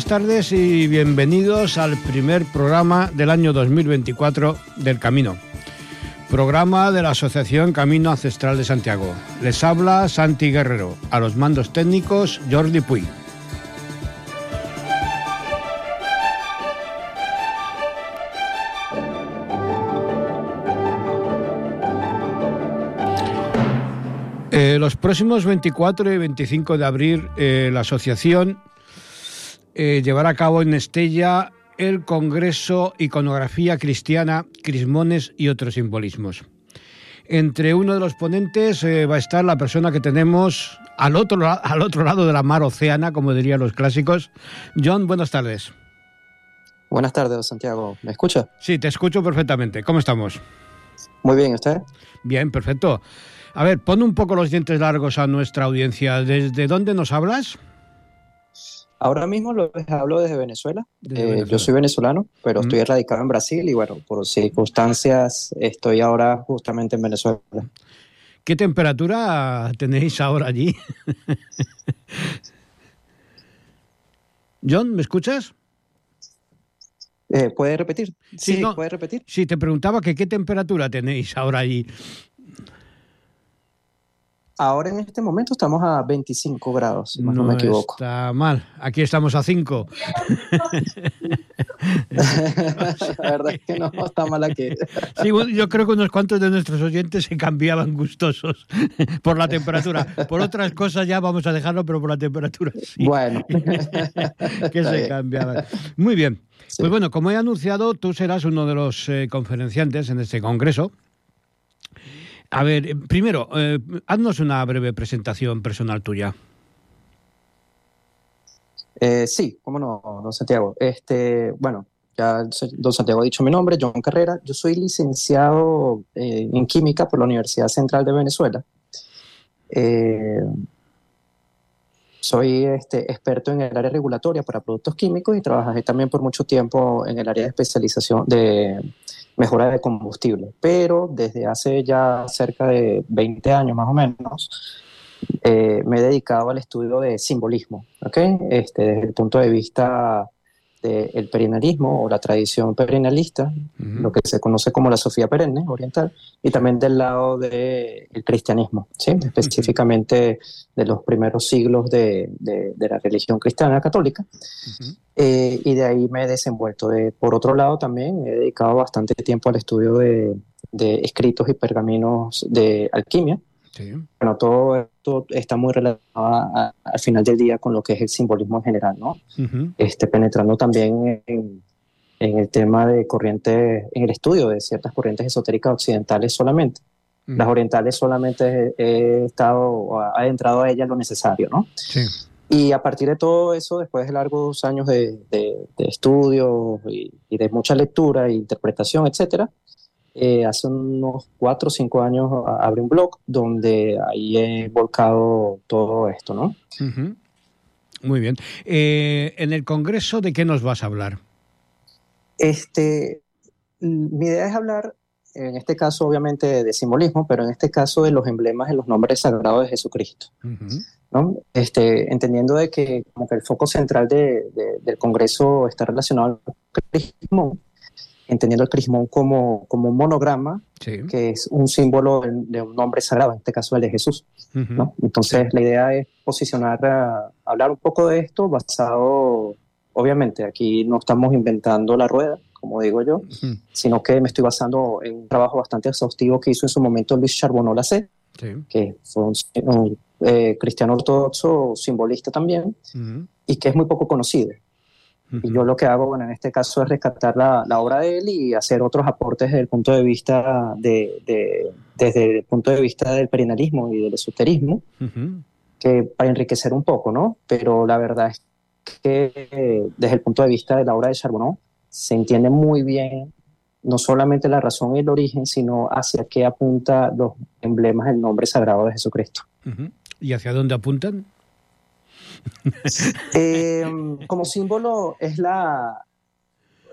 buenas tardes y bienvenidos al primer programa del año 2024 del Camino. Programa de la Asociación Camino Ancestral de Santiago. Les habla Santi Guerrero, a los mandos técnicos Jordi Puy. Eh, los próximos 24 y 25 de abril, eh, la asociación eh, llevará a cabo en Estella el Congreso Iconografía Cristiana, Crismones y otros simbolismos. Entre uno de los ponentes va a estar la persona que tenemos al otro, al otro lado de la mar oceana, como dirían los clásicos. John, buenas tardes. Buenas tardes, Santiago. ¿Me escucha? Sí, te escucho perfectamente. ¿Cómo estamos? Muy bien, ¿usted? Bien, perfecto. A ver, pon un poco los dientes largos a nuestra audiencia. ¿Desde dónde nos hablas? Ahora mismo les hablo desde Venezuela. Eh, yo soy venezolano, pero estoy radicado en Brasil y bueno, por circunstancias estoy ahora justamente en Venezuela. ¿Qué temperatura tenéis ahora allí? John, ¿me escuchas? Eh, ¿Puede repetir? Sí, ¿puede repetir? Sí, te preguntaba que qué temperatura tenéis ahora allí. Ahora en este momento estamos a 25 grados, si no, me equivoco. Está mal. Aquí estamos a 5. La verdad es que no está mal aquí. Sí, yo creo que unos cuantos de nuestros oyentes se cambiaban gustosos por la temperatura. Por otras cosas ya vamos a dejarlo, pero por la temperatura sí. Bueno. que se cambiaban. Muy bien. Pues bueno, como he anunciado, tú serás uno de los eh, conferenciantes en este congreso. A ver, eh, primero, eh, haznos una breve presentación personal tuya. Eh, sí, cómo no, don Santiago. Este, bueno, ya don Santiago ha dicho mi nombre, John Carrera. Yo soy licenciado en química por la Universidad Central de Venezuela. soy este, experto en el área regulatoria para productos químicos y trabajé también por mucho tiempo en el área de especialización de mejora de combustible. Pero desde hace ya cerca de 20 años más o menos, eh, me he dedicado al estudio de simbolismo, ¿okay? este, desde el punto de vista del perennialismo o la tradición perennialista, lo que se conoce como la Sofía perenne oriental, y también del lado del cristianismo, ¿sí? específicamente de los primeros siglos de, de, la religión cristiana católica. Eh, y de ahí me he desenvuelto. De, por otro lado, también he dedicado bastante tiempo al estudio de, de escritos y pergaminos de alquimia. Bueno, todo esto está muy relacionado al final del día con lo que es el simbolismo en general, ¿no? este, penetrando también en, en, el tema de corrientes, en el estudio de ciertas corrientes esotéricas occidentales solamente. Las orientales solamente he, estado, ha entrado a ellas lo necesario, ¿no? Sí. Y a partir de todo eso, después de largos años de, de, estudio y, y, de mucha lectura e interpretación, etcétera, eh, hace unos cuatro o cinco años abrí un blog donde ahí he volcado todo esto, ¿no? Muy bien. Eh, en el Congreso, ¿de qué nos vas a hablar? Este, mi idea es hablar, en este caso obviamente de simbolismo, pero en este caso de los emblemas en los nombres sagrados de Jesucristo. ¿no? este, entendiendo de que, como que el foco central de, del Congreso está relacionado al cristianismo, entendiendo el crismón como, como un monograma, que es un símbolo de, un nombre sagrado, en este caso el de Jesús. ¿no? Entonces, la idea es posicionar, hablar un poco de esto basado, obviamente, aquí no estamos inventando la rueda, como digo yo, sino que me estoy basando en un trabajo bastante exhaustivo que hizo en su momento Luis Charbonneau Lacé, que fue un, eh, cristiano ortodoxo simbolista también, y que es muy poco conocido. Y yo lo que hago, bueno, en este caso es rescatar la, la, obra de él y hacer otros aportes desde el punto de vista, de, de desde el punto de vista del perenalismo y del esoterismo, que para enriquecer un poco, ¿no? Pero la verdad es que desde el punto de vista de la obra de Charbonneau se entiende muy bien no solamente la razón y el origen, sino hacia qué apunta los emblemas del nombre sagrado de Jesucristo. ¿Y hacia dónde apuntan? Eh, como símbolo es la,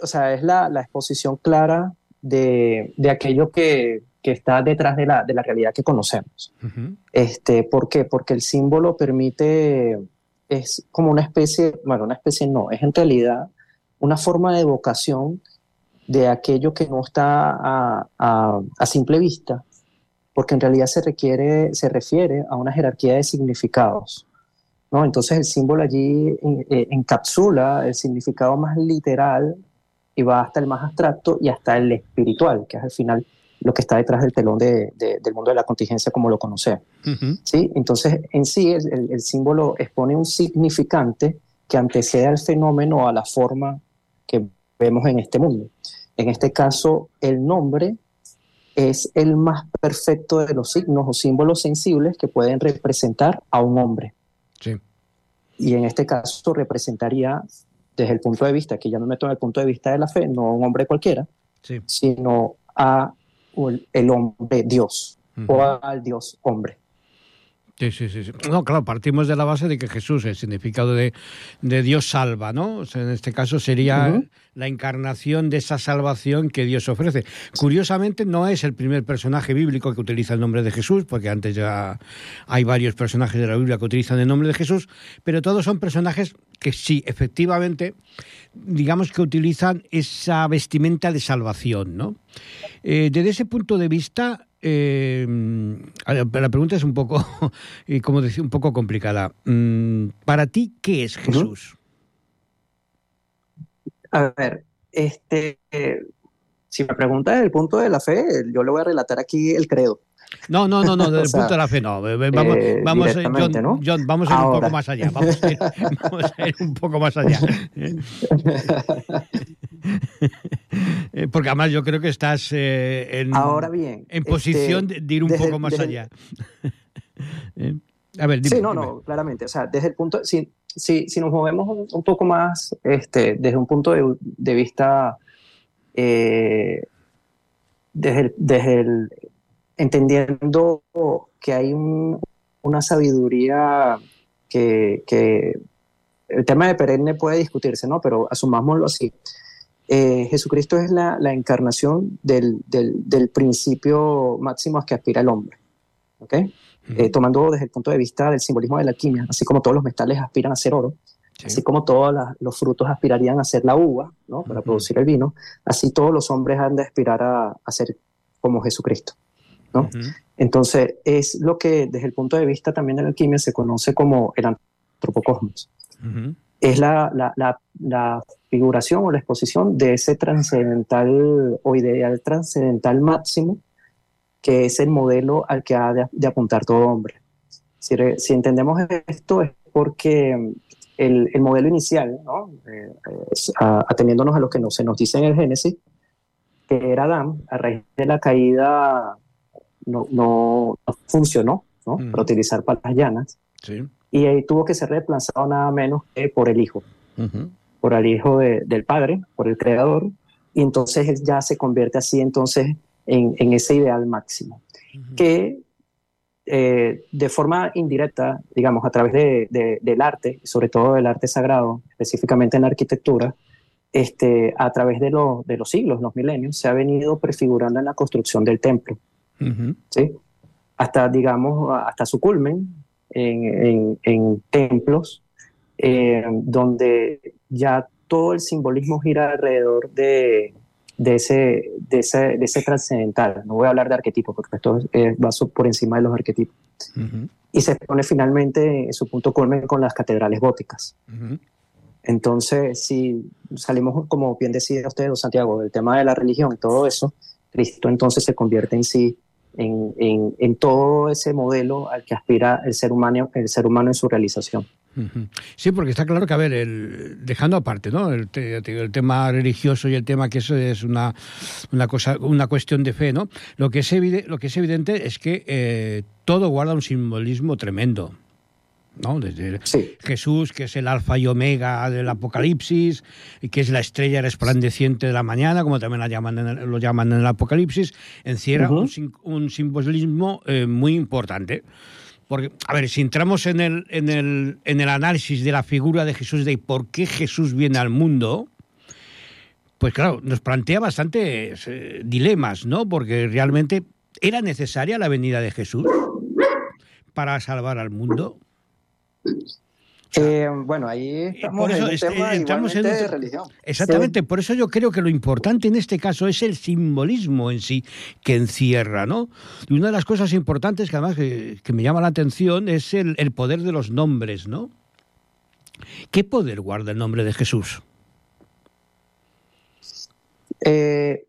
o sea, es la, la exposición clara de, de aquello que, que, está detrás de la, de la realidad que conocemos. este, ¿Por qué? Porque el símbolo permite es como una especie, bueno, una especie no, es en realidad una forma de evocación de aquello que no está a, a, simple vista, porque en realidad se requiere, se refiere a una jerarquía de significados. ¿No? Entonces el símbolo allí eh, encapsula el significado más literal y va hasta el más abstracto y hasta el espiritual, que es al final lo que está detrás del telón de, del mundo de la contingencia como lo conocemos. ¿sí? Entonces, en sí, el, el, símbolo expone un significante que antecede al fenómeno a la forma que vemos en este mundo. En este caso, el nombre es el más perfecto de los signos o símbolos sensibles que pueden representar a un hombre. Sí. Y en este caso representaría, desde el punto de vista, que ya me meto en el punto de vista de la fe, no a un hombre cualquiera, sí. sino a el hombre Dios o al Dios hombre. Sí, sí, sí, No, claro, partimos de la base de que Jesús, el significado de, Dios salva, ¿no? en este caso sería la encarnación de esa salvación que Dios ofrece. Curiosamente, no es el primer personaje bíblico que utiliza el nombre de Jesús, porque antes ya hay varios personajes de la Biblia que utilizan el nombre de Jesús, pero todos son personajes que sí, efectivamente, digamos que utilizan esa vestimenta de salvación, ¿no? Eh, desde ese punto de vista, eh, la pregunta es un poco, como decía, un poco complicada. Mm, para ti, ¿qué es Jesús? A ver, este, si me preguntas desde el punto de la fe, yo le voy a relatar aquí el credo. No, no, no, no, desde el punto de la fe no. Vamos, eh, vamos, John, vamos a ir un poco más allá. Vamos a ir, vamos a ir un poco más allá. Eh, porque además yo creo que estás eh, en, Ahora bien, en posición este, de ir un poco más allá. a ver, dime, sí, no, no, claramente. O sea, desde el punto, si, si, si nos movemos un, poco más, este, desde un punto de, de vista, desde, el, desde el, entendiendo que hay una sabiduría que, que, el tema de perenne puede discutirse, ¿no? Pero asumámoslo así. Eh, Jesucristo es la, la encarnación del, del, del, principio máximo a que aspira el hombre, ¿ok? Eh, tomando desde el punto de vista del simbolismo de la alquimia, así como todos los metales aspiran a ser oro, así como todos los frutos aspirarían a ser la uva, ¿no? Para producir el vino, así todos los hombres han de aspirar a, a ser como Jesucristo. Entonces, es lo que desde el punto de vista también de la alquimia se conoce como el antropocosmos. Es la, la, la, figuración o la exposición de ese trascendental o ideal trascendental máximo que es el modelo al que ha de, apuntar todo hombre. Si, si, entendemos esto es porque el, el modelo inicial, ¿no? Eh, ateniéndonos a lo que se nos dice en el Génesis, que era Adán, a raíz de la caída no, no, funcionó ¿no? para utilizar palas llanas. Y ahí tuvo que ser reemplazado nada menos que por el hijo, por el hijo del padre, por el creador. Y entonces ya se convierte así entonces en, en ese ideal máximo, que eh, de forma indirecta, digamos, a través de, del arte, sobre todo del arte sagrado, específicamente en la arquitectura, este, a través de, de los siglos, los milenios, se ha venido prefigurando en la construcción del templo. ¿Sí? Hasta, digamos, hasta su culmen en, en, templos, eh, donde ya todo el simbolismo gira alrededor de, de ese, de, ese, de ese trascendental. No voy a hablar de arquetipos, porque esto va por encima de los arquetipos. Y se pone finalmente en su punto culmen con las catedrales góticas. Entonces, si salimos, como bien decía usted, Santiago, del tema de la religión y todo eso, Cristo entonces se convierte en sí en, en, todo ese modelo al que aspira el ser humano, el ser humano en su realización. Sí, porque está claro que, a ver, el, dejando aparte ¿no? El, el, tema religioso y el tema que eso es una, una, cosa, una cuestión de fe, ¿no? Lo que es, lo que es evidente es que eh, todo guarda un simbolismo tremendo. ¿No? Desde Jesús, que es el alfa y omega del Apocalipsis, y que es la estrella resplandeciente de la mañana, como también la llaman lo llaman en el Apocalipsis, encierra un, simbolismo eh, muy importante. Porque, a ver, si entramos en el, en, el, en el análisis de la figura de Jesús, de por qué Jesús viene al mundo, pues claro, nos plantea bastantes eh, dilemas, ¿no? Porque realmente era necesaria la venida de Jesús para salvar al mundo. Eh, bueno, ahí estamos en un tema entramos en de religión. Exactamente, por eso yo creo que lo importante en este caso es el simbolismo en sí que encierra, ¿no? Y una de las cosas importantes que además que, me llama la atención es el, poder de los nombres, ¿no? ¿Qué poder guarda el nombre de Jesús? Eh,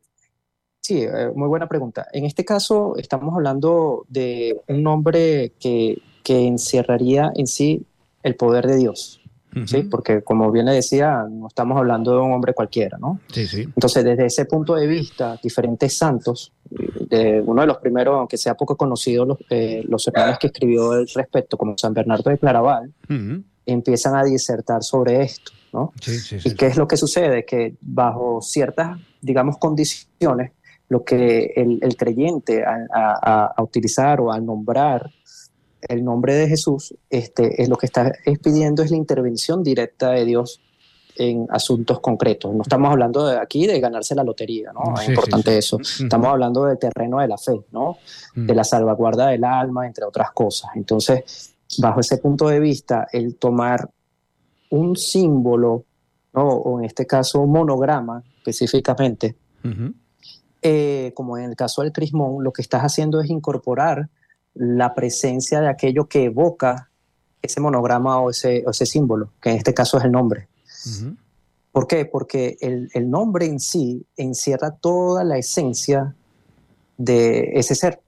sí, eh, muy buena pregunta. En este caso estamos hablando de un nombre que, que encerraría en sí el poder de Dios. ¿sí? Porque como bien le decía, no estamos hablando de un hombre cualquiera, ¿no? Sí, sí. Entonces, desde ese punto de vista, diferentes santos, de uno de los primeros, aunque sea poco conocido, los, eh, los hermanos que escribió al respecto, como San Bernardo de Claraval, empiezan a disertar sobre esto, ¿no? Sí, sí, ¿Y qué es lo que sucede? Que bajo ciertas, digamos, condiciones, lo que el, el creyente a, a, a, utilizar o a nombrar el nombre de Jesús, este, es lo que está pidiendo es la intervención directa de Dios en asuntos concretos. No estamos hablando de aquí de ganarse la lotería, ¿no? es importante eso. Estamos hablando del terreno de la fe, ¿no? De la salvaguarda del alma, entre otras cosas. Entonces, bajo ese punto de vista, el tomar un símbolo, ¿no? o en este caso un monograma específicamente, eh, como en el caso del crismón, lo que estás haciendo es incorporar la presencia de aquello que evoca ese monograma o ese, ese símbolo, que en este caso es el nombre. ¿Por qué? Porque el, el, nombre en sí encierra toda la esencia de ese ser.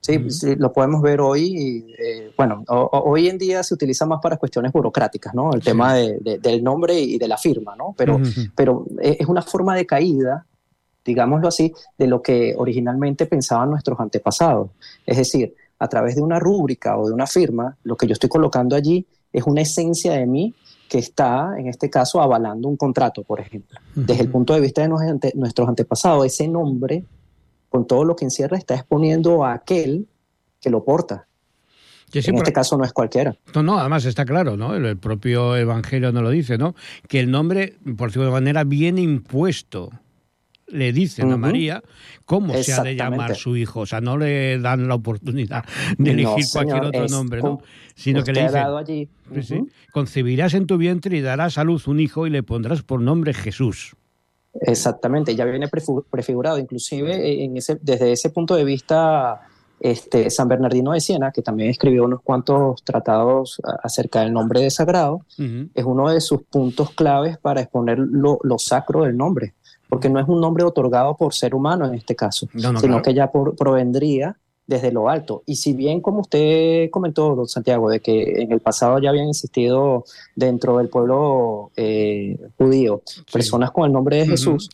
Sí, lo podemos ver hoy, eh, bueno, hoy en día se utiliza más para cuestiones burocráticas, ¿no? El tema de, del nombre y de la firma, ¿no? Pero, pero es una forma de caída, digámoslo así, de lo que originalmente pensaban nuestros antepasados. Es decir, a través de una rúbrica o de una firma, lo que yo estoy colocando allí es una esencia de mí que está, en este caso, avalando un contrato, por ejemplo. Desde el punto de vista de nuestros antepasados, ese nombre, con todo lo que encierra, está exponiendo a aquel que lo porta. en este caso no es cualquiera. No, no, además está claro, ¿no? El, propio Evangelio nos lo dice, ¿no? Que el nombre, por de manera, viene impuesto le dicen a María cómo se ha de llamar su hijo. O sea, no le dan la oportunidad de elegir cualquier otro nombre, ¿no? Sino que le dicen, allí. concebirás en tu vientre y darás a luz un hijo y le pondrás por nombre Jesús. Exactamente, ya viene prefigurado. Inclusive en ese, desde ese punto de vista, este, San Bernardino de Siena, que también escribió unos cuantos tratados acerca del nombre de sagrado, es uno de sus puntos claves para exponer lo, lo sacro del nombre porque no es un nombre otorgado por ser humano en este caso, sino que ya provendría desde lo alto. Y si bien, como usted comentó, don Santiago, de que en el pasado ya habían existido dentro del pueblo eh, judío personas con el nombre de Jesús,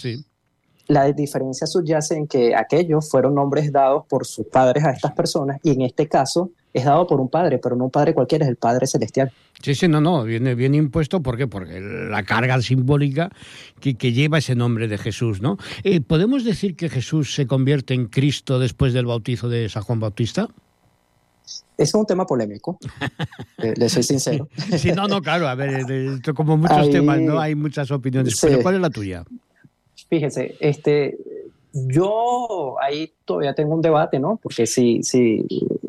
la diferencia subyace en que aquellos fueron nombres dados por sus padres a estas personas y en este caso es dado por un padre, pero no un padre cualquiera, es el Padre Celestial. Sí, sí, no, no, viene bien impuesto, ¿por qué? Porque la carga simbólica que, lleva ese nombre de Jesús, ¿no? Eh, ¿Podemos decir que Jesús se convierte en Cristo después del bautizo de San Juan Bautista? Es un tema polémico, le soy sincero. Sí, no, no, claro, a ver, como muchos temas, ¿no? Hay muchas opiniones, pero ¿cuál es la tuya? Fíjese, este, yo ahí todavía tengo un debate, ¿no? Porque si, si,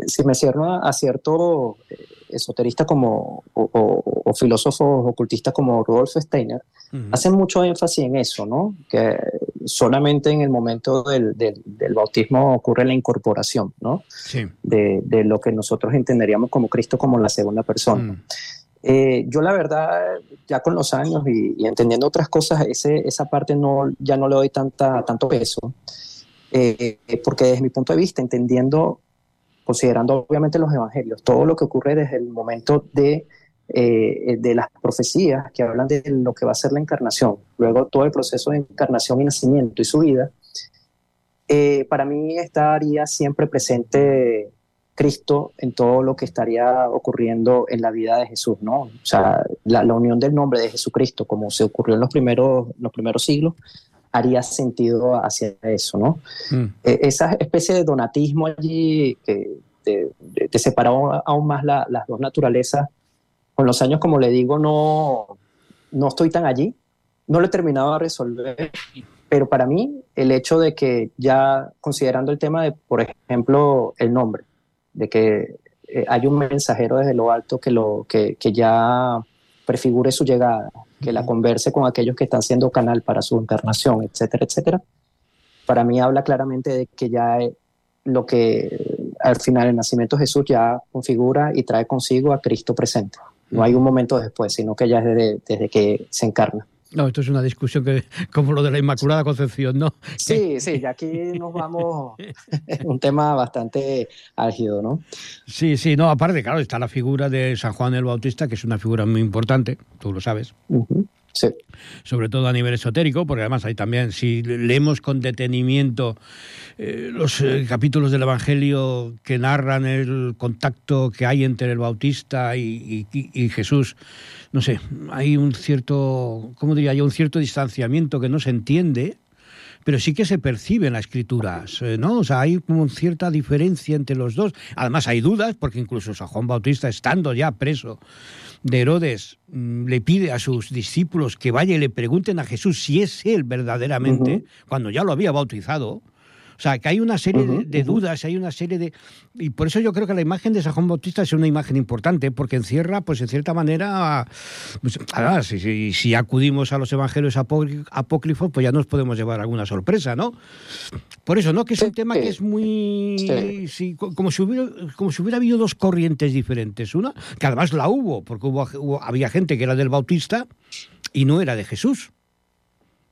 si me cierro a, cierto eh, esoterista como, o, filósofos ocultistas como Rudolf Steiner, hacen mucho énfasis en eso, ¿no? Que solamente en el momento del, del, bautismo ocurre la incorporación, ¿no? Sí. De, de, lo que nosotros entenderíamos como Cristo como la segunda persona. Mm. Eh, yo la verdad, ya con los años y, entendiendo otras cosas, ese, esa parte no, ya no le doy tanta, tanto peso, eh, porque desde mi punto de vista, entendiendo, considerando obviamente los evangelios, todo lo que ocurre desde el momento de, eh, de las profecías que hablan de lo que va a ser la encarnación, luego todo el proceso de encarnación y nacimiento y su vida, para mí estaría siempre presente Cristo en todo lo que estaría ocurriendo en la vida de Jesús, ¿no? O sea, la, unión del nombre de Jesucristo, como se ocurrió en los primeros, los primeros siglos, haría sentido hacia eso, ¿no? Mm. E, esa especie de donatismo allí que te, separó aún más las dos naturalezas, con los años, como le digo, no, no estoy tan allí, no lo he terminado de resolver, pero para mí el hecho de que ya considerando el tema de, por ejemplo, el nombre, de que eh, hay un mensajero desde lo alto que, lo, que, que ya prefigure su llegada, que la converse con aquellos que están siendo canal para su encarnación, etcétera, etcétera, para mí habla claramente de que ya lo que al final el nacimiento de Jesús ya configura y trae consigo a Cristo presente. No hay un momento después, sino que ya es desde, desde que se encarna. No, esto es una discusión que, como lo de la Inmaculada Concepción, ¿no? Sí, sí, y aquí nos vamos un tema bastante álgido, ¿no? Sí, sí, no, aparte, claro, está la figura de San Juan el Bautista, que es una figura muy importante, tú lo sabes. Sobre todo a nivel esotérico, porque además hay también, si leemos con detenimiento eh, los eh, capítulos del Evangelio que narran el contacto que hay entre el Bautista y, y, Jesús, no sé, hay un cierto, ¿cómo diría yo? Un cierto distanciamiento que no se entiende, pero sí que se percibe en las escrituras, eh, ¿no? O sea, hay como cierta diferencia entre los dos. Además hay dudas, porque incluso San Juan Bautista, estando ya preso de Herodes, mm, le pide a sus discípulos que vaya y le pregunten a Jesús si es él verdaderamente, cuando ya lo había bautizado. O sea, que hay una serie de, dudas, hay una serie de... Y por eso yo creo que la imagen de San Juan Bautista es una imagen importante, porque encierra, pues en cierta manera, pues, si, si, acudimos a los evangelios apócrifos, pues ya nos podemos llevar alguna sorpresa, ¿no? Por eso, ¿no? Que es un tema que es muy... como, si hubiera, como si hubiera habido dos corrientes diferentes. Una, que además la hubo, porque hubo, había gente que era del Bautista y no era de Jesús.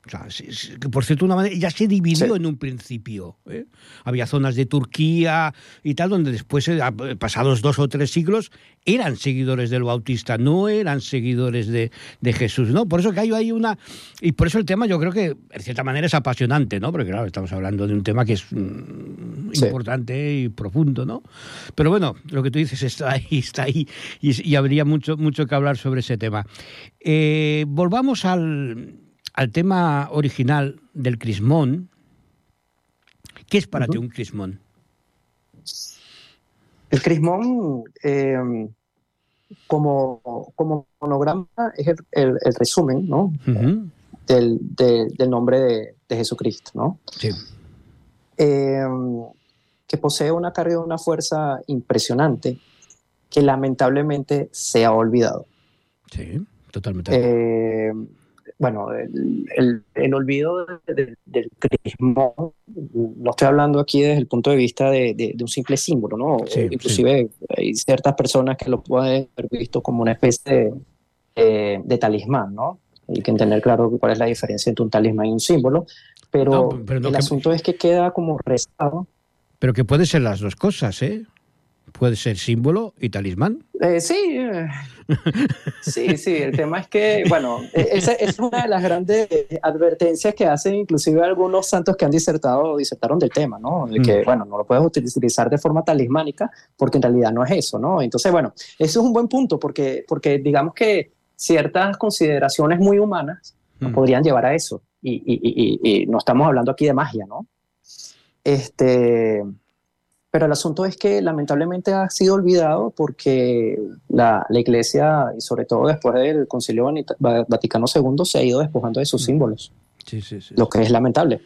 O sea, por cierto, una manera, ya se dividió en un principio. ¿eh? Había zonas de Turquía y tal, donde después, eh, pasados dos o tres siglos, eran seguidores del Bautista, no eran seguidores de, Jesús, ¿no? Por eso que hay, hay una... Y por eso el tema yo creo que, en cierta manera, es apasionante, ¿no? Porque, claro, estamos hablando de un tema que es mm, importante y profundo, ¿no? Pero bueno, lo que tú dices está ahí, está ahí, y, habría mucho, mucho que hablar sobre ese tema. Eh, volvamos al al tema original del crismón, ¿qué es para ti un crismón? El crismón, em, como, como monograma, es el, resumen ¿no? del, del, nombre de, Jesucristo, ¿no? Sí. Em, que posee una carga de una fuerza impresionante que lamentablemente se ha olvidado. Sí, totalmente. Eh, bueno, el, el, olvido del crismón, no estoy hablando aquí desde el punto de vista de, de, un simple símbolo, ¿no? Inclusive hay ciertas personas que lo pueden haber visto como una especie de, de, talismán, ¿no? Hay que entender claro cuál es la diferencia entre un talismán y un símbolo, pero, el asunto es que queda como rezado. Pero que puede ser las dos cosas, ¿eh? Puede ser símbolo y talismán. Eh, sí, sí, sí. El tema es que, bueno, e-, esa es una de las grandes advertencias que hacen inclusive algunos santos que han disertado, disertaron del tema, ¿no? De que, mm. bueno, no lo puedes utilizar de forma talismánica porque en realidad no es eso, ¿no? Entonces, bueno, eso es un buen punto porque, porque digamos que ciertas consideraciones muy humanas nos mm. podrían llevar a eso. Y, y, y, y no estamos hablando aquí de magia, ¿no? Este, pero el asunto es que lamentablemente ha sido olvidado porque la, la Iglesia, y sobre todo después del Concilio Vaticano II, se ha ido despojando de sus símbolos. Sí, sí, sí, lo que es lamentable.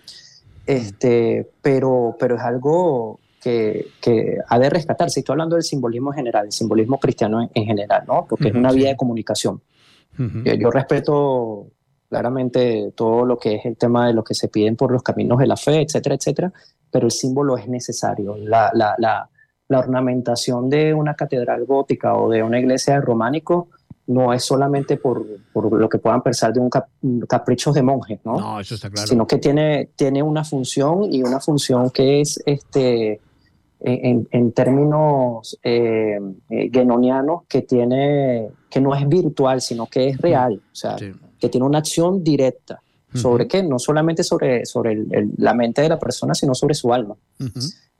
Este, pero, pero es algo que, que, ha de rescatarse. Estoy hablando del simbolismo general, el simbolismo cristiano en, general, ¿no? porque es una vía de comunicación. yo, respeto claramente todo lo que es el tema de lo que se piden por los caminos de la fe, etcétera, etcétera, pero el símbolo es necesario. La, la, la, la ornamentación de una catedral gótica o de una iglesia románico no es solamente por, por, lo que puedan pensar de un, capricho de monjes, ¿no? No, eso está claro. Sino que tiene, tiene una función y una función que es, este, en, en términos eh, eh, genonianos, que, tiene, que no es virtual, sino que es real, o sea, que tiene una acción directa. ¿Sobre qué? No solamente sobre, sobre la mente de la persona, sino sobre su alma.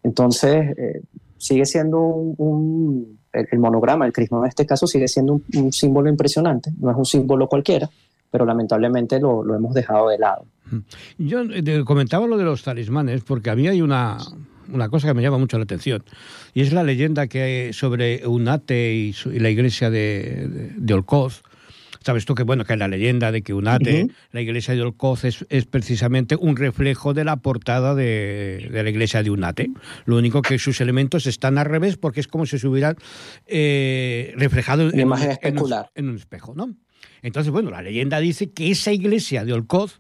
Entonces, eh, sigue siendo un, el, monograma, el crisma en este caso, sigue siendo un, símbolo impresionante. No es un símbolo cualquiera, pero lamentablemente lo, lo hemos dejado de lado. Yo eh, comentaba lo de los talismanes porque a mí hay una, una cosa que me llama mucho la atención y es la leyenda que hay sobre Unate y, la iglesia de, de, de Olcoz Sabes tú que, bueno, que la leyenda de que Unate, la iglesia de Olcoz, es, precisamente un reflejo de la portada de, la iglesia de Unate. Lo único que sus elementos están al revés porque es como si se hubieran eh, reflejado en, imagen especular. En, un, espejo, ¿no? Entonces, bueno, la leyenda dice que esa iglesia de Olcoz,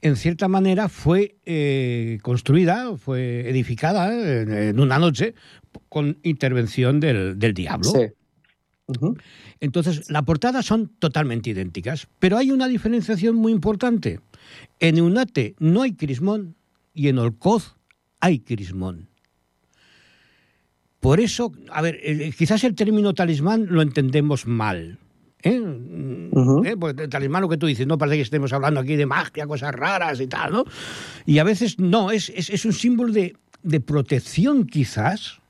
en cierta manera, fue eh, construida, fue edificada en, una noche con intervención del, diablo. Sí. Entonces, la portada son totalmente idénticas, pero hay una diferenciación muy importante. En Eunate no hay crismón y en Olcoz hay crismón. Por eso, a ver, quizás el término talismán lo entendemos mal. ¿Eh? ¿Eh? Pues talismán lo que tú dices, no parece que estemos hablando aquí de magia, cosas raras y tal, ¿no? Y a veces no, es, es, un símbolo de, de, protección quizás.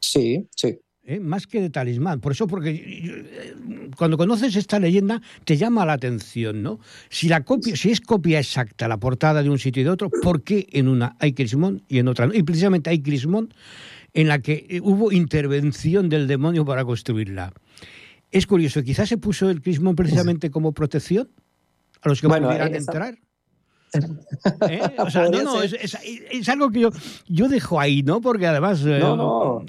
Sí, sí. ¿Eh? Más que de talismán. Por eso, porque cuando conoces esta leyenda, te llama la atención, ¿no? Si la copia, si es copia exacta la portada de un sitio y de otro, ¿por qué en una hay crismón y en otra no? Y precisamente hay crismón en la que eh, hubo intervención del demonio para construirla. Es curioso, quizás se puso el crismón precisamente como protección a los que pudieran entrar. ¿Eh? O sea, no, no, es, algo que yo, yo dejo ahí, ¿no? Porque además, eh,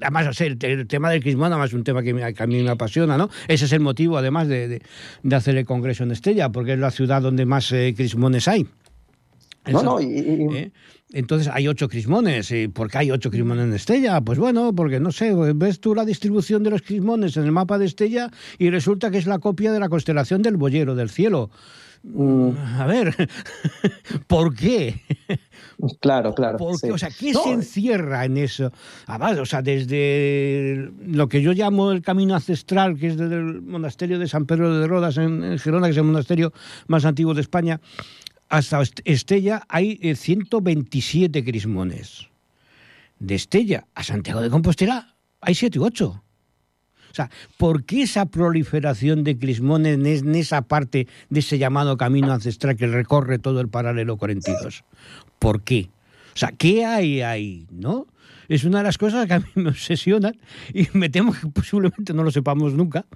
además el, tema del crismón, además es un tema que, a mí me apasiona, ¿no? Ese es el motivo, además, de, de, hacer el Congreso en Estella, porque es la ciudad donde más crismones hay. no, no, y, entonces hay ocho crismones. ¿Y por qué hay ocho crismones en Estella? Pues bueno, porque no sé, ves tú la distribución de los crismones en el mapa de Estella y resulta que es la copia de la constelación del Boyero del Cielo. Mm. A ver, ¿por qué? Claro, claro. O sea, ¿qué se encierra en eso? o sea, desde lo que yo llamo el camino ancestral, que es desde el monasterio de San Pedro de Rodas en Gerona, que es el monasterio más antiguo de España, hasta Estella hay 127 eh, crismones. De Estella a Santiago de Compostela hay 7 u 8. Sea, ¿por qué esa proliferación de crismones en esa parte de ese llamado camino ancestral que recorre todo el paralelo 42? ¿Por qué? O sea, ¿qué hay ahí? ¿No? Es una de las cosas que a mí me obsesionan y me temo que posiblemente no lo sepamos nunca,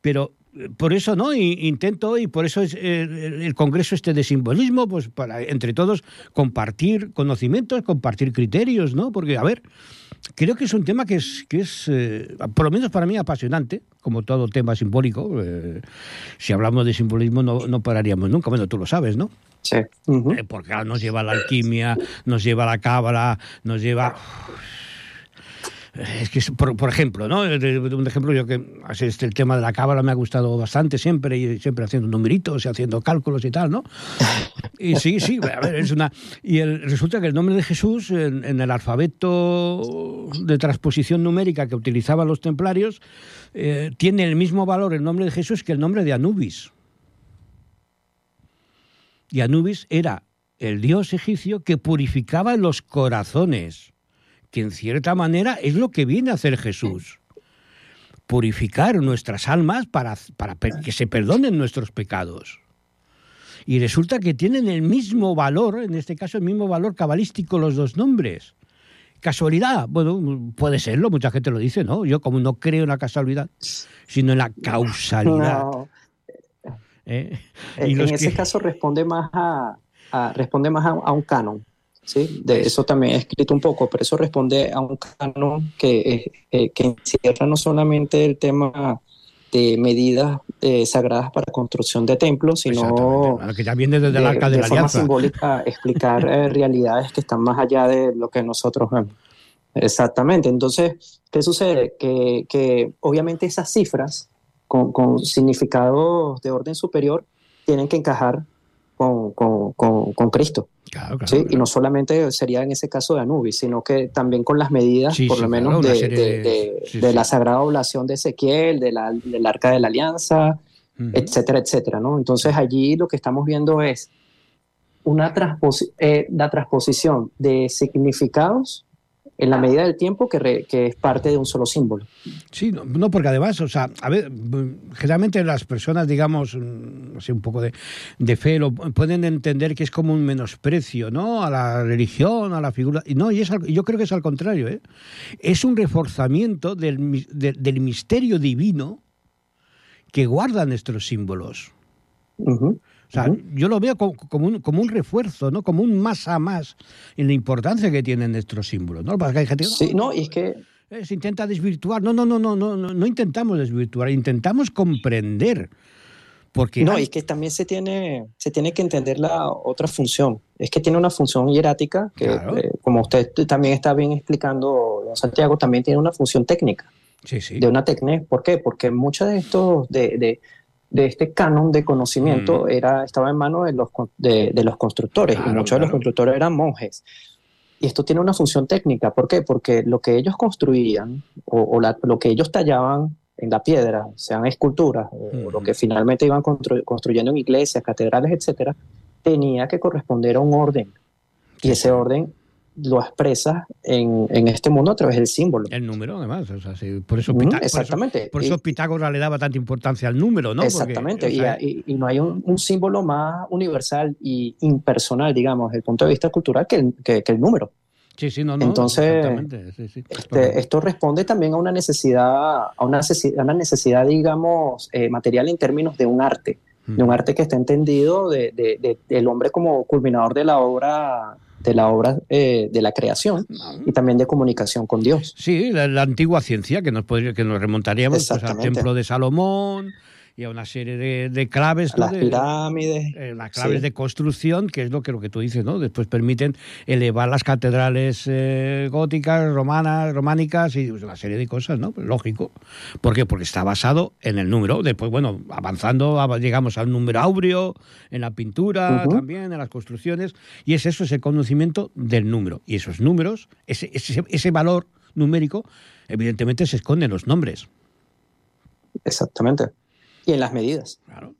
pero por eso no intento y por eso es eh, el, congreso este de simbolismo pues para entre todos compartir conocimientos compartir criterios no porque a ver creo que es un tema que es que es eh, por lo menos para mí apasionante como todo tema simbólico. Eh, si hablamos de simbolismo no, no, pararíamos nunca. Bueno tú lo sabes no sí. Porque nos lleva a la alquimia nos lleva a la cábala nos lleva es que, por, ejemplo, ¿no? Un ejemplo, yo que este, el tema de la cábala me ha gustado bastante siempre, y siempre haciendo numeritos y haciendo cálculos y tal, ¿no? Y sí, sí, a ver, es una. Y resulta que el nombre de Jesús, en, el alfabeto de transposición numérica que utilizaban los templarios, eh, tiene el mismo valor el nombre de Jesús que el nombre de Anubis. Y Anubis era el dios egipcio que purificaba los corazones que en cierta manera es lo que viene a hacer Jesús. Purificar nuestras almas para, para que se perdonen nuestros pecados. Y resulta que tienen el mismo valor, en este caso el mismo valor cabalístico los dos nombres. ¿Casualidad? Bueno, puede serlo, mucha gente lo dice, ¿no? Yo como no creo en la casualidad, sino en la causalidad. ¿Eh? En, ese caso responde más a, responde más a un canon. ¿Sí? De eso también he escrito un poco, pero eso responde a un canon que, eh, que encierra no solamente el tema de medidas eh, sagradas para construcción de templos, sino que ya viene desde el arca de, la forma simbólica explicar eh, realidades que están más allá de lo que nosotros vemos. Exactamente. Entonces, ¿qué sucede? Que, que obviamente esas cifras con, con significados de orden superior tienen que encajar con, con, con Cristo. ¿sí? Y no solamente sería en ese caso de Anubis, sino que también con las medidas, por lo menos, de, de, la sagrada oblación de Ezequiel, de la, del arca de la alianza, etcétera, etcétera. ¿no? Entonces allí lo que estamos viendo es una eh, la transposición de significados en la medida del tiempo que, que, es parte de un solo símbolo. Sí, no, porque además, o sea, a ver, generalmente las personas, digamos, mm, así un poco de, de fe, lo, pueden entender que es como un menosprecio, ¿no? A la religión, a la figura. Y no, y es, yo creo que es al contrario, ¿eh? Es un reforzamiento del, del misterio divino que guarda nuestros símbolos. O sea, yo lo veo como, un, como un refuerzo, ¿no? Como un más a más en la importancia que tienen nuestros símbolos, ¿no? Porque hay gente sí, no, y es que eh, se intenta desvirtuar. No, no, no, no, no, no, intentamos desvirtuar, intentamos comprender. Porque no, y es que también se tiene, se tiene que entender la otra función. Es que tiene una función hierática que, eh, como usted también está bien explicando, Santiago, también tiene una función técnica. Sí, sí. De una técnica. ¿Por qué? Porque muchos de estos, de, de, de este canon de conocimiento era, estaba en manos de los, de, de los constructores, y muchos de los constructores eran monjes. Y esto tiene una función técnica. ¿Por qué? Porque lo que ellos construían o, lo que ellos tallaban en la piedra, sean esculturas o lo que finalmente iban construyendo en iglesias, catedrales, etcétera, tenía que corresponder a un orden. Y ese orden lo expresas en, en, este mundo a través del símbolo. El número, además. O sea, por, eso exactamente. Por eso, Pitágoras le daba tanta importancia al número, ¿no? Exactamente. y, y, no hay un, un, símbolo más universal y impersonal, digamos, desde el punto de vista cultural que el, que, el número. Sí, sí, no, no. Entonces, este, esto responde también a una necesidad, a una, a una necesidad, digamos, eh, material en términos de un arte, de un arte que está entendido de, de, del hombre como culminador de la obra de la obra eh, de la creación y también de comunicación con Dios. Sí, la, antigua ciencia que nos podría, que nos remontaríamos pues, al templo de Salomón, y a una serie de, claves. Las pirámides. Eh, las claves de construcción, que es lo que, lo que tú dices, ¿no? Después permiten elevar las catedrales eh, góticas, romanas, románicas y pues, una serie de cosas, ¿no? Pues, lógico. ¿Por qué? Porque está basado en el número. Después, bueno, avanzando, llegamos al número áureo, en la pintura también, en las construcciones. Y es eso, es el conocimiento del número. Y esos números, ese, ese, ese valor numérico, evidentemente se esconde en los nombres. Exactamente. Y en las medidas. Claro.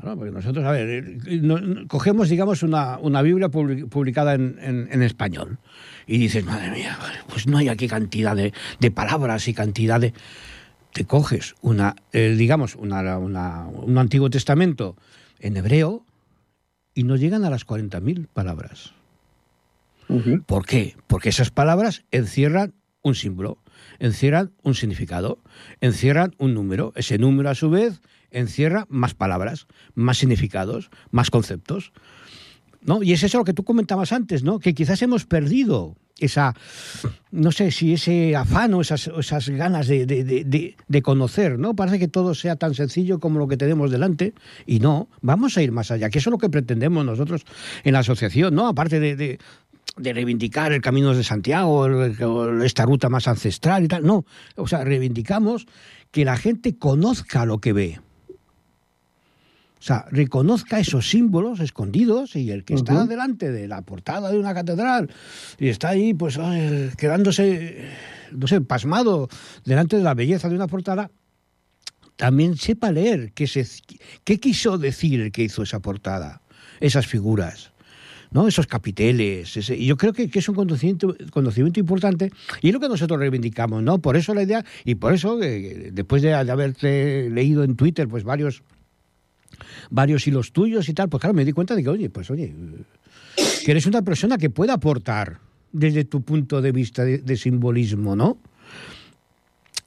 porque nosotros, a ver, eh, cogemos, digamos, una, una Biblia publicada en, en, español y dices, madre mía, pues no hay aquí cantidad de, de palabras y cantidad de... Te coges una, eh, digamos, una, una, un Antiguo Testamento en hebreo y no llegan a las 40.000 palabras. ¿Por qué? Porque esas palabras encierran un símbolo, encierran un significado, encierran un número. Ese número, a su vez, encierra más palabras, más significados, más conceptos. ¿no? Y es eso lo que tú comentabas antes, ¿no? Que quizás hemos perdido esa, no sé si ese afán o esas, ganas de, de, conocer, ¿no? Parece que todo sea tan sencillo como lo que tenemos delante y no, vamos a ir más allá, que eso es lo que pretendemos nosotros en la asociación, ¿no? Aparte de, reivindicar el camino de Santiago, esta ruta más ancestral y tal, no, o sea, reivindicamos que la gente conozca lo que ve o sea, reconozca esos símbolos escondidos y el que está delante de la portada de una catedral y está ahí, pues, quedándose, no sé, pasmado delante de la belleza de una portada, también sepa leer qué, se, qué quiso decir el que hizo esa portada, esas figuras. ¿no? esos capiteles. y yo creo que, es un conocimiento, conocimiento importante y es lo que nosotros reivindicamos. ¿no? Por eso la idea, y por eso, eh, después de, de haberte leído en Twitter pues varios varios hilos tuyos y tal, pues claro, me di cuenta de que, oye, pues oye, que eres una persona que puede aportar desde tu punto de vista de, simbolismo, ¿no?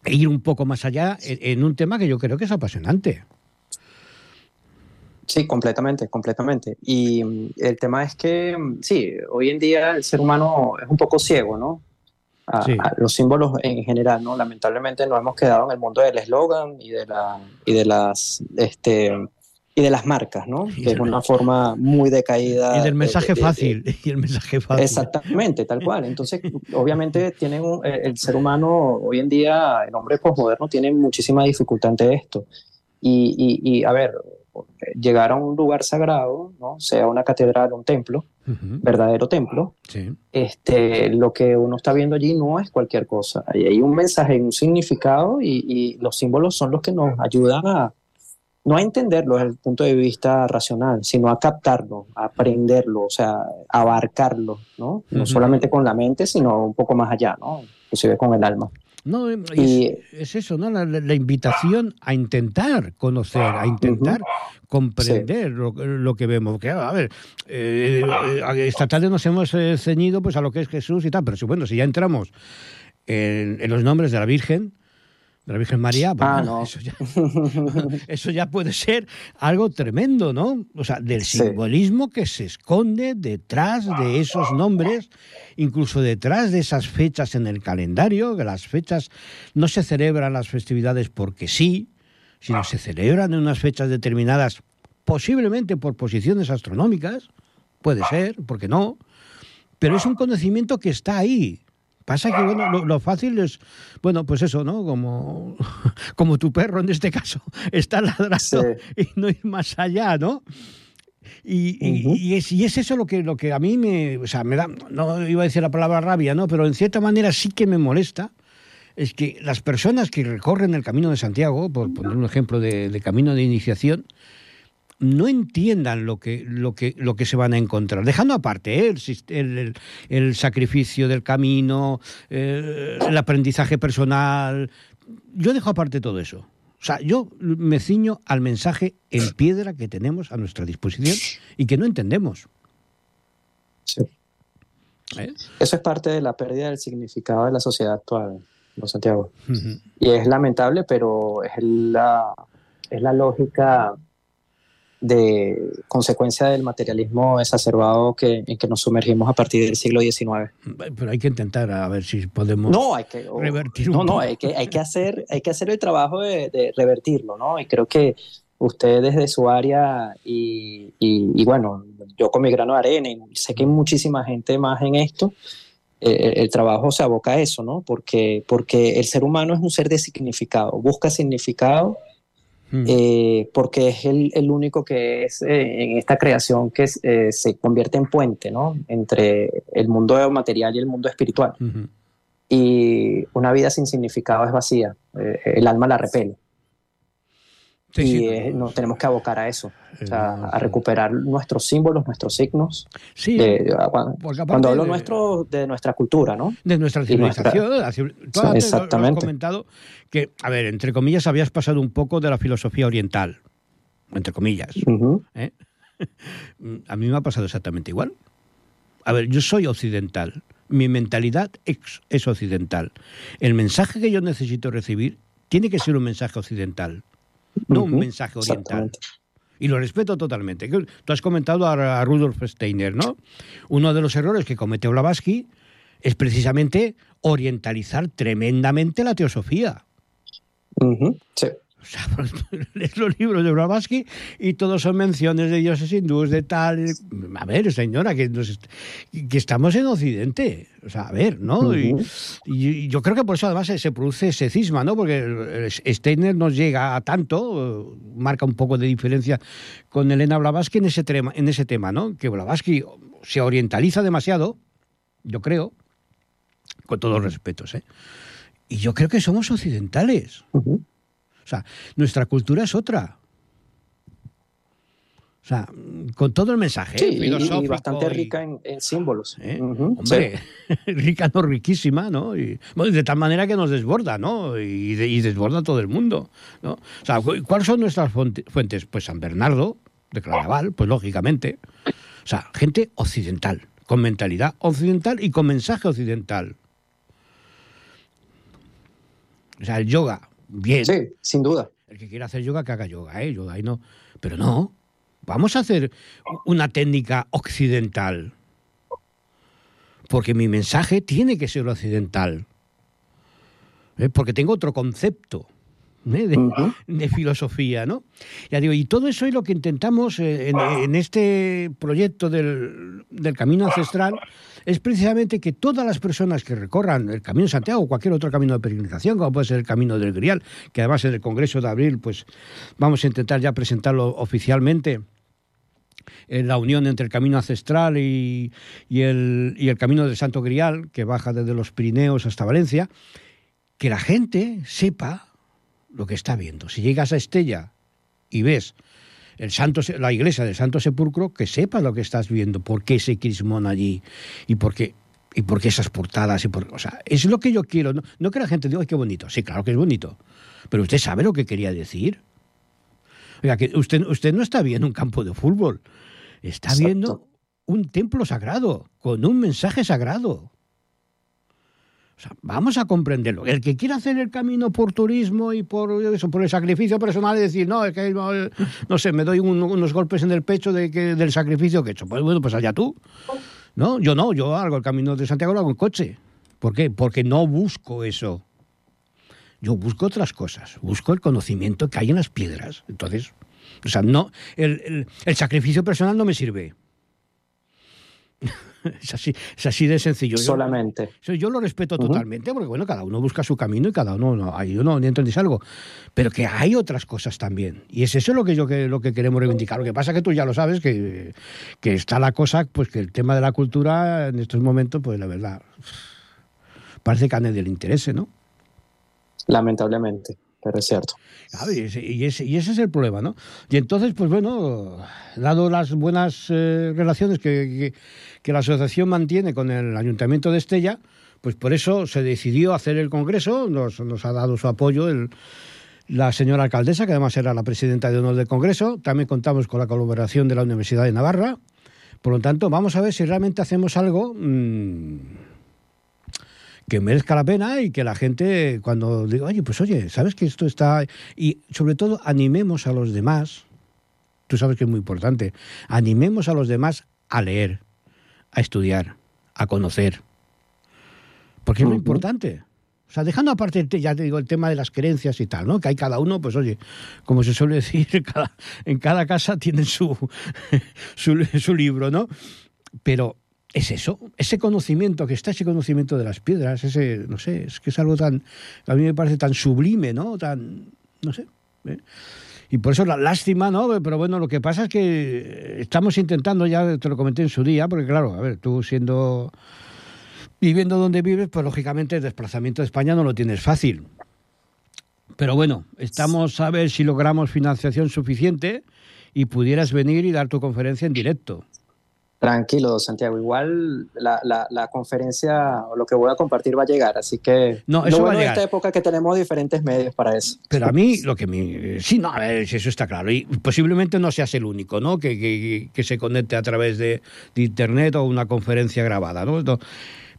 E ir un poco más allá en, un tema que yo creo que es apasionante. Sí, completamente, completamente. Y mm, el tema es que, mm, sí, hoy en día el ser humano es un poco ciego, ¿no? A, los símbolos en general, ¿no? Lamentablemente nos hemos quedado en el mundo del eslogan y de la y de las este y de las marcas, ¿no? que es una forma muy decaída. Y del mensaje fácil. y el mensaje fácil. Exactamente, tal cual. Entonces, obviamente, tienen eh, el ser humano hoy en día, el hombre posmoderno, tiene muchísima dificultad ante esto. Y, y, a ver, llegar a un lugar sagrado, ¿no? sea una catedral, un templo, verdadero templo, este, lo que uno está viendo allí no es cualquier cosa. Hay, un mensaje, un significado y, y los símbolos son los que nos ayudan a, no a entenderlo desde el punto de vista racional, sino a captarlo, a aprenderlo, o sea, abarcarlo, ¿no? No solamente con la mente, sino un poco más allá, ¿no? Inclusive con el alma. No, y, es, eso, ¿no? La, invitación a intentar conocer, a intentar comprender lo, que vemos. Que, a ver, eh, eh, esta tarde nos hemos eh, ceñido pues, a lo que es Jesús y tal, pero bueno, si ya entramos en los nombres de la Virgen, de la Virgen María, ah, eso, ya, puede ser algo tremendo, ¿no? O sea, del simbolismo que se esconde detrás de esos nombres, incluso detrás de esas fechas en el calendario, que las fechas no se celebran las festividades porque sí, sino se celebran en unas fechas determinadas, posiblemente por posiciones astronómicas, puede ser, porque no, pero es un conocimiento que está ahí. Pasa que bueno, lo, fácil es, bueno, pues eso, ¿no? Como, como tu perro en este caso, está ladrando y no ir más allá, ¿no? Y, es, y, es, eso lo que, lo que a mí me, o sea, me da, no iba a decir la palabra rabia, ¿no? Pero en cierta manera sí que me molesta, es que las personas que recorren el Camino de Santiago, por poner un ejemplo de, camino de iniciación, no entiendan lo que, lo que, lo que se van a encontrar. Dejando aparte ¿eh? el, el, sacrificio del camino, eh, el aprendizaje personal. Yo dejo aparte todo eso. O sea, yo me ciño al mensaje en piedra que tenemos a nuestra disposición y que no entendemos. Sí. ¿Eh? Eso es parte de la pérdida del significado de la sociedad actual, ¿no, Santiago? Y es lamentable, pero es la, es la lógica de consecuencia del materialismo exacerbado que, en que nos sumergimos a partir del siglo XIX. Pero hay que intentar a ver si podemos no, hay que, revertirlo. No, no, hay que, hay, que hacer, hay que hacer el trabajo de, revertirlo, ¿no? Y creo que usted desde su área y, y, bueno, yo con mi grano de arena y sé que hay muchísima gente más en esto, eh, el trabajo se aboca a eso, ¿no? Porque, porque el ser humano es un ser de significado, busca significado Mm. Eh, porque es el, el, único que es eh, en esta creación que eh, se convierte en puente ¿no? entre el mundo material y el mundo espiritual. Y una vida sin significado es vacía, el alma la repele y eh, nos tenemos que abocar a eso, a recuperar nuestros símbolos, nuestros signos. Sí, cuando, hablo nuestro, de nuestra cultura, ¿no? De nuestra civilización. exactamente. Has comentado que, a ver, entre comillas, habías pasado un poco de la filosofía oriental, entre comillas. ¿eh? a mí me ha pasado exactamente igual. A ver, yo soy occidental, mi mentalidad es occidental. El mensaje que yo necesito recibir tiene que ser un mensaje occidental no un mensaje oriental. Y lo respeto totalmente. Tú has comentado a, Rudolf Steiner, ¿no? Uno de los errores que comete Blavatsky es precisamente orientalizar tremendamente la teosofía. Sí. O sea, lees los libros de Blavatsky y todos son menciones de dioses hindúes, de tal. A ver, señora, que, que estamos en Occidente. O sea, a ver, ¿no? y, yo creo que por eso además se produce ese cisma, ¿no? Porque Steiner nos llega a tanto, marca un poco de diferencia con Elena Blavatsky en ese, tema, en ese tema, ¿no? Que Blavatsky se orientaliza demasiado, yo creo, con todos los respetos, ¿eh? Y yo creo que somos occidentales. O sea, nuestra cultura es otra. O sea, con todo el mensaje sí, y bastante rica en, símbolos. ¿Eh? Hombre, rica, no riquísima, ¿no? Y, de tal manera que nos desborda, ¿no? Y, desborda a todo el mundo, ¿no? O sea, ¿cuáles son nuestras fuentes? Pues San Bernardo, de Claraval, pues lógicamente. O sea, gente occidental, con mentalidad occidental y con mensaje occidental. O sea, el yoga, bien. Sí, sin duda. El que quiera hacer yoga, que haga yoga, ¿eh? Yoga y no. Pero no, vamos a hacer una técnica occidental. Porque mi mensaje tiene que ser occidental. ¿eh? Porque tengo otro concepto. ¿Eh? De, filosofía, ¿no? Ya digo, y todo eso es lo que intentamos eh, en, este proyecto del, del, camino ancestral, es precisamente que todas las personas que recorran el Camino de Santiago o cualquier otro camino de peregrinación, como puede ser el Camino del Grial, que además en el Congreso de Abril, pues vamos a intentar ya presentarlo oficialmente, en la unión entre el camino ancestral y, el, y el camino del Santo Grial, que baja desde los Pirineos hasta Valencia, que la gente sepa lo que está viendo. Si llegas a Estella y ves el santo, la iglesia del Santo Sepulcro, que sepa lo que estás viendo, por qué ese crismón allí y por qué y por qué esas portadas y por, o sea, es lo que yo quiero, no, que la gente diga, qué bonito." Sí, claro que es bonito. Pero usted sabe lo que quería decir. Oiga, que usted, usted no está viendo un campo de fútbol. Está viendo un templo sagrado con un mensaje sagrado vamos a comprenderlo. El que quiera hacer el camino por turismo y por eso, por el sacrificio personal y decir, no, es que no sé, me doy unos golpes en el pecho de que, del sacrificio que he hecho. Pues bueno, pues allá tú. No, yo no, yo hago el camino de Santiago lo hago en coche. ¿Por qué? Porque no busco eso. Yo busco otras cosas, busco el conocimiento que hay en las piedras. Entonces, o sea, no, el, el sacrificio personal no me sirve. es, así, es así de sencillo. Solamente. Yo, yo lo respeto totalmente, porque bueno, cada uno busca su camino y cada uno, no, hay uno ni entendéis algo. Pero que hay otras cosas también. Y es eso lo que yo que, lo que queremos reivindicar. Lo que pasa es que tú ya lo sabes, que, que está la cosa, pues que el tema de la cultura en estos momentos, pues la verdad, parece que a nadie le interese, ¿no? Lamentablemente pero es cierto. y, ese, es el problema, ¿no? Y entonces, pues bueno, dado las buenas eh, relaciones que, la asociación mantiene con el Ayuntamiento de Estella, pues por eso se decidió hacer el Congreso, nos, ha dado su apoyo la señora alcaldesa, que además era la presidenta de honor del Congreso, también contamos con la colaboración de la Universidad de Navarra, por lo tanto, vamos a ver si realmente hacemos algo... Mmm, que merezca la pena y que la gente cuando diga, oye, pues oye, ¿sabes que esto está...? Y sobre todo animemos a los demás, tú sabes que es muy importante, animemos a los demás a leer, a estudiar, a conocer. Porque es muy importante. O sea, dejando aparte, ya te digo, el tema de las creencias y tal, ¿no? Que hay cada uno, pues oye, como se suele decir, en cada casa tienen su, su, su libro, ¿no? Pero es eso, ese conocimiento que está, ese conocimiento de las piedras, ese, no sé, es que es algo tan, a mí me parece tan sublime, ¿no? Tan, no sé. ¿eh? Y por eso la lástima, ¿no? Pero bueno, lo que pasa es que estamos intentando, ya te lo comenté en su día, porque claro, a ver, tú siendo, viviendo donde vives, pues lógicamente el desplazamiento de España no lo tienes fácil. Pero bueno, estamos a ver si logramos financiación suficiente y pudieras venir y dar tu conferencia en directo. Tranquilo, Santiago. Igual la, la, conferencia o lo que voy a compartir va a llegar, así que no, eso va a llegar. esta época que tenemos diferentes medios para eso. Pero a mí lo que me... Sí, no, a ver, eso está claro. Y posiblemente no seas el único, ¿no? Que, que, que se conecte a través de, de, Internet o una conferencia grabada, ¿no?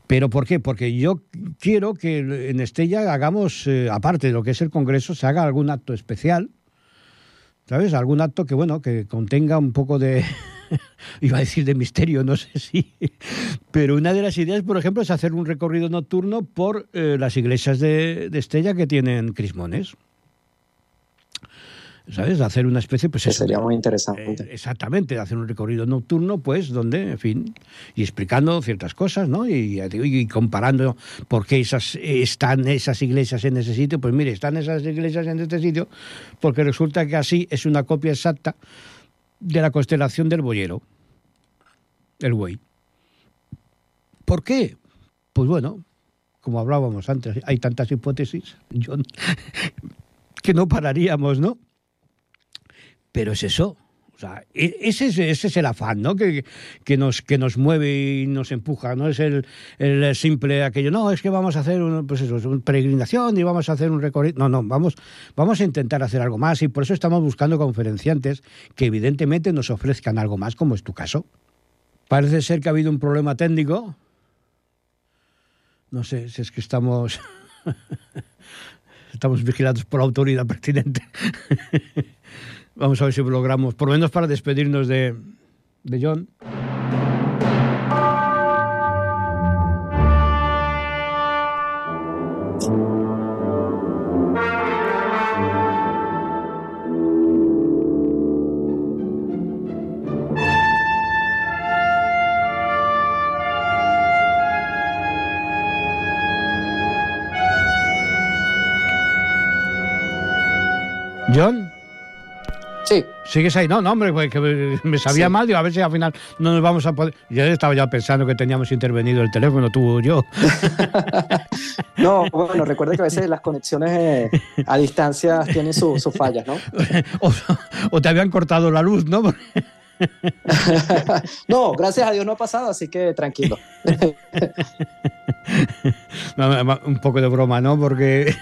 Pero ¿por qué? Porque yo quiero que en Estella hagamos, eh, aparte de lo que es el Congreso, se haga algún acto especial, ¿sabes? Algún acto que, bueno, que contenga un poco de iba a decir de misterio, no sé si, pero una de las ideas, por ejemplo, es hacer un recorrido nocturno por eh, las iglesias de, de, Estella que tienen crismones. ¿Sabes? Hacer una especie, pues eso, sería muy interesante. Eh, exactamente, hacer un recorrido nocturno, pues, donde, en fin, y explicando ciertas cosas, ¿no? Y, y, comparando por qué esas, están esas iglesias en ese sitio. Pues mire, están esas iglesias en este sitio porque resulta que así es una copia exacta de la constelación del boyero, el buey. ¿Por qué? Pues bueno, como hablábamos antes, hay tantas hipótesis, John, que no pararíamos, ¿no? Pero es eso, o sea, e, ese es, ese es el afán, ¿no? Que, que, nos, que nos mueve y nos empuja, no es el, el simple aquello, no, es que vamos a hacer un, pues eso, una peregrinación y vamos a hacer un recorrido. No, no, vamos, vamos a intentar hacer algo más y por eso estamos buscando conferenciantes que evidentemente nos ofrezcan algo más, como es tu caso. Parece ser que ha habido un problema técnico. No sé si es que estamos. estamos vigilados por la autoridad pertinente. Vamos a ver si logramos, por lo menos para despedirnos de, de John. John. Sí. ¿Sigues ahí? No, no, hombre, pues que me sabía mal, digo, a ver si al final no nos vamos a poder... Yo estaba ya pensando que teníamos intervenido el teléfono, tú o yo. no, bueno, recuerda que a veces las conexiones eh, a distancia tienen sus fallas, ¿no? o, te habían cortado la luz, ¿no? no, gracias a Dios no ha pasado, así que tranquilo. un poco de broma, ¿no? Porque...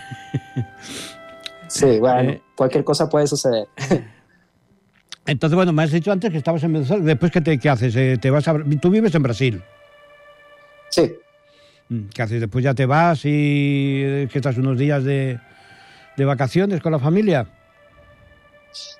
Sí, bueno, eh, cualquier cosa puede suceder. Entonces, bueno, me has dicho antes que estabas en Venezuela. Después, ¿qué, te, qué haces? Eh, ¿Te vas a, ¿Tú vives en Brasil? Sí. Mm, ¿Qué haces? Después ya te vas y eh, que estás unos días de, de vacaciones con la familia.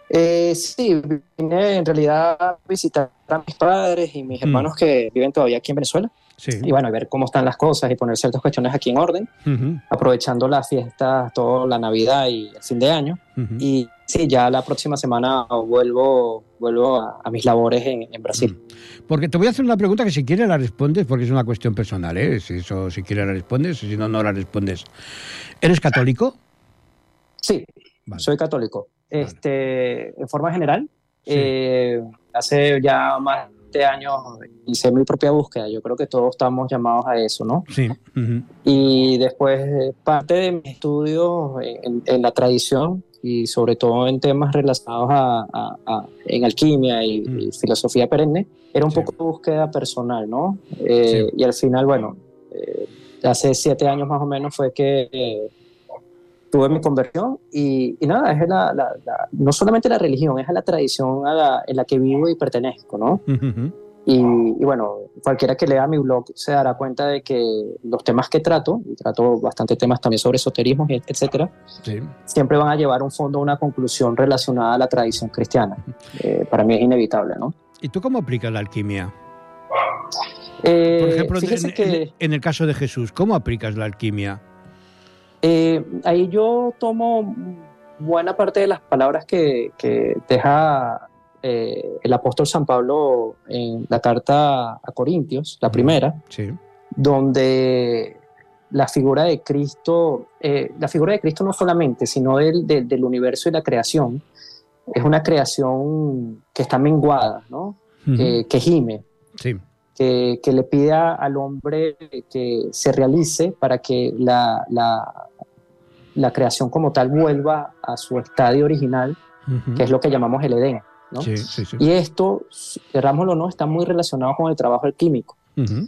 Eh, sí, vine en realidad a visitar a mis padres y mis Mm. hermanos que viven todavía aquí en Venezuela. Sí. Y bueno, ver cómo están las cosas y poner ciertas cuestiones aquí en orden, Ujú, aprovechando las fiestas, toda la Navidad y el fin de año. ujú. Y sí, ya la próxima semana vuelvo, vuelvo a, a mis labores en, en Brasil. Porque te voy a hacer una pregunta que si quieres la respondes, porque es una cuestión personal, ¿eh? Si, eso, si quieres la respondes, si no, no la respondes. ¿Eres católico? Sí, Vale. soy católico. Este, en forma general, Sí. eh, hace ya más de años hice mi propia búsqueda. Yo creo que todos estamos llamados a eso, ¿no? Sí. ujú. Y después, eh, parte de mis estudios en, en la tradición y sobre todo en temas relacionados a, a- a- en alquimia y, Mm. y filosofía perenne, era un Sí. poco búsqueda personal, ¿no? Eh, Sí. Y al final, bueno, eh, hace siete años más o menos fue que eh, tuve mi conversión y, y nada, es la, la- la- no solamente la religión, es la tradición a la- en la que vivo y pertenezco, ¿no? Ujú, ujú. Y, y bueno, cualquiera que lea mi blog se dará cuenta de que los temas que trato, y trato bastante temas también sobre esoterismo, etcétera, Sí. siempre van a llevar un fondo a una conclusión relacionada a la tradición cristiana. Eh, para mí es inevitable, ¿no? ¿Y tú cómo aplicas la alquimia? Eh, Por ejemplo, en- que en el caso de Jesús, ¿cómo aplicas la alquimia? Eh, ahí yo tomo buena parte de las palabras que, que deja eh, el apóstol San Pablo en la carta a Corintios, la primera, Sí. donde la figura de Cristo, eh, la figura de Cristo no solamente, sino del, del- del universo y la creación, es una creación que está menguada, ¿no? Que, que gime, Sí. Que, que le pida al hombre que se realice para que la, la, la creación como tal vuelva a su estadio original, Ujú. que es lo que llamamos el Edén. ¿no? Sí, sí, sí. Y esto, querámoslo o no, está muy relacionado con el trabajo alquímico. Ujú.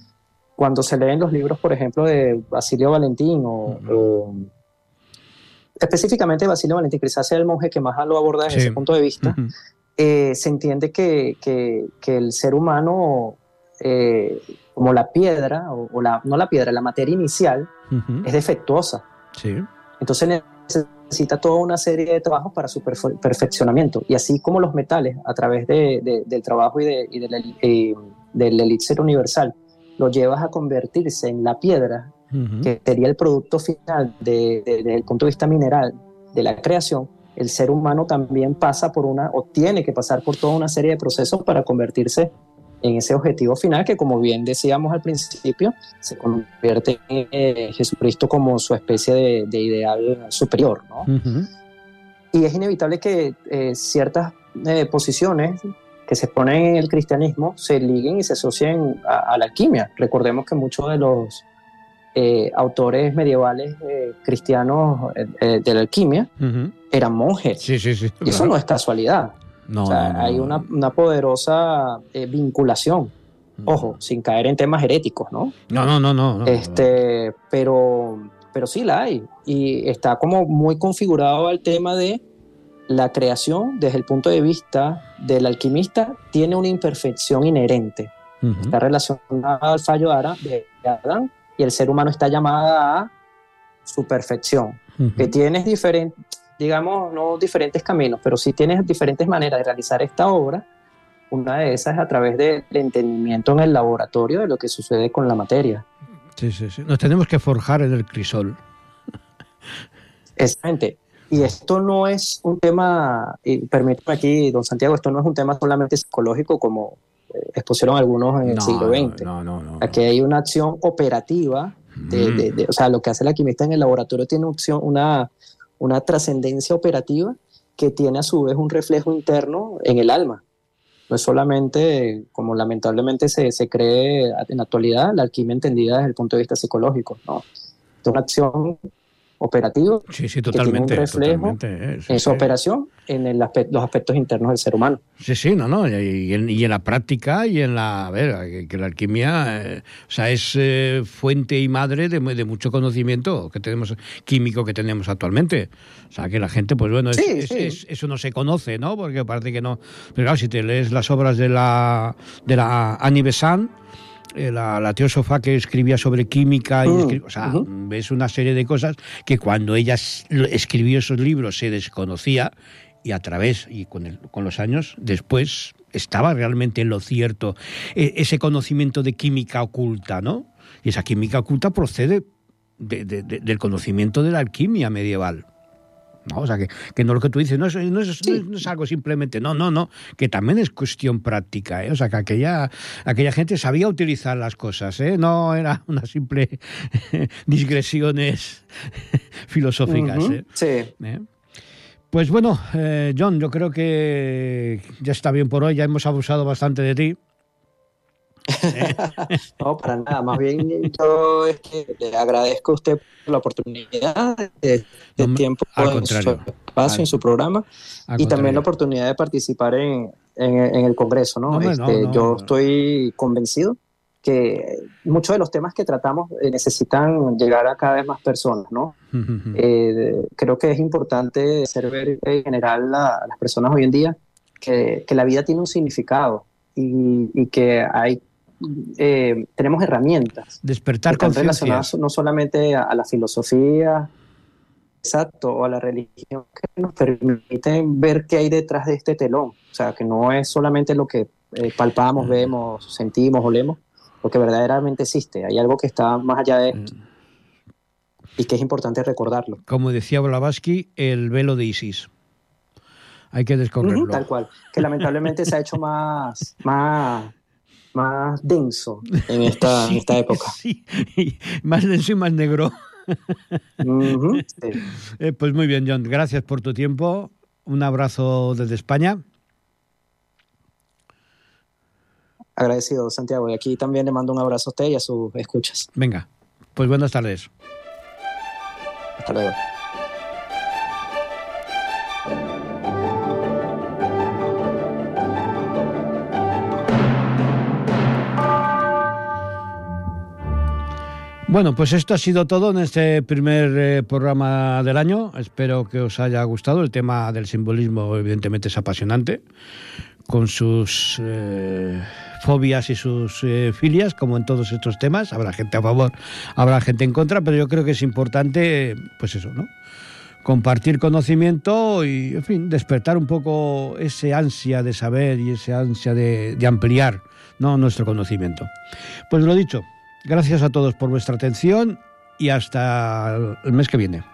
cuando se leen los libros, por ejemplo, de Basilio Valentín o, Ujú. o- específicamente Basilio Valentín, quizás sea el monje que más lo aborda desde ese punto de vista, eh, se entiende que, que- que el ser humano, eh, como la piedra, o, o la, no la piedra, la materia inicial, es defectuosa. Sí. Entonces necesita toda una serie de trabajos para su perfe- perfeccionamiento. Y así como los metales, a través de- de- del trabajo y, de, y del, eh, del elixir universal, lo llevas a convertirse en la piedra, que sería el producto final de- de- desde el punto de vista mineral de la creación, el ser humano también pasa por una, o tiene que pasar por toda una serie de procesos para convertirse en ese objetivo final que, como bien decíamos al principio, se convierte en eh, Jesucristo como su especie de, de ideal superior, ¿no? Y es inevitable que eh, ciertas eh, posiciones que se ponen en el cristianismo se liguen y se asocien a, a la alquimia. Recordemos que muchos de los autores medievales cristianos de la alquimia eran monjes. Sí, sí, sí. Y eso no es casualidad. No, o sea, no, no, hay una, una poderosa eh, vinculación. Ujú. Ojo, sin caer en temas heréticos, ¿no? No, no, no. Este, pero, pero sí la hay. Y está como muy configurado al tema de la creación desde el punto de vista del alquimista tiene una imperfección inherente. Ujú. Está relacionada al fallo de Adán y el ser humano está llamada a su perfección. Ujú. Que tienes diferentes, digamos, no diferentes caminos, pero sí tienes diferentes maneras de realizar esta obra. Una de esas es a través del entendimiento en el laboratorio de lo que sucede con la materia. Sí, sí, sí. Nos tenemos que forjar en el crisol. Exactamente. Y esto no es un tema, y permítame aquí, don Santiago, esto no es un tema solamente psicológico como eh, expusieron algunos en el No, siglo no, XX. No, no, no. Aquí hay una acción operativa, de, Mm. de- de- o sea, lo que hace el alquimista en el laboratorio tiene opción- una, una trascendencia operativa que tiene a su vez un reflejo interno en el alma. No es solamente, como lamentablemente se, se cree en la actualidad, la alquimia entendida desde el punto de vista psicológico. No. Es una acción operativa Sí, sí, tiene un totalmente. reflejo totalmente, eh, sí, en su operación en el los aspectos internos del ser humano. Sí, sí, no, no, y, en, y en la práctica y en la, a ver, que, que la alquimia, eh, o sea, es eh, fuente y madre de, de mucho conocimiento que tenemos, químico que tenemos actualmente. O sea, que la gente, pues bueno, es- es- es- eso no se conoce, ¿no? Porque parece que no. Pero claro, si te lees las obras de la, de la Annie Besant, la, la teósofa que escribía sobre química, y Mm, o sea, ves una serie de cosas que cuando ella escribió esos libros se desconocía y a través y con, el, con los años después estaba realmente en lo cierto e, ese conocimiento de química oculta, ¿no? Y esa química oculta procede del conocimiento de la alquimia medieval. ¿No? O sea, que, que, no lo que tú dices, no es, no, es, no es, algo simplemente, no, no, no, que también es cuestión práctica, ¿eh? o sea, que aquella, aquella gente sabía utilizar las cosas, ¿eh? no era una simple digresiones filosóficas. Uh -huh. Sí. ¿Eh? Pues bueno, eh, John, yo creo que ya está bien por hoy, ya hemos abusado bastante de ti. no, para nada. Más bien yo es que le agradezco a usted por la oportunidad de, de No, tiempo al en su espacio, Al- en su programa y también contrario. la oportunidad de participar en, en- en el Congreso. ¿no? No, Este, no. Yo estoy convencido que muchos de los temas que tratamos eh, necesitan llegar a cada vez más personas. ¿no? Eh, creo que es importante hacer ver en general a, a las personas hoy en día que, que la vida tiene un significado y, y que hay, eh, tenemos herramientas Despertar que están relacionadas no solamente a, a la filosofía, exacto, o a la religión, que nos permiten ver qué hay detrás de este telón. O sea, que no es solamente lo que eh, palpamos, vemos, sentimos, olemos, lo que verdaderamente existe. Hay algo que está más allá de esto y que es importante recordarlo. Como decía Blavatsky, el velo de Isis. Hay que descorrerlo. Ujú, tal cual. Que lamentablemente se ha hecho más, más, más denso en esta, en esta época. Sí, y más denso y más negro. Sí. Eh, pues muy bien, John. Gracias por tu tiempo. Un abrazo desde España. Agradecido, Santiago. Y aquí también le mando un abrazo a usted y a sus escuchas. Venga, pues buenas tardes. Hasta luego. Bueno, pues esto ha sido todo en este primer eh, programa del año. Espero que os haya gustado. El tema del simbolismo evidentemente es apasionante, con sus eh, fobias y sus eh, filias, como en todos estos temas. Habrá gente a favor, habrá gente en contra, pero yo creo que es importante, pues eso, ¿no? Compartir conocimiento y, en fin, despertar un poco ese ansia de saber y ese ansia de, de ampliar ¿no? nuestro conocimiento. Pues lo dicho, gracias a todos por vuestra atención y hasta el mes que viene.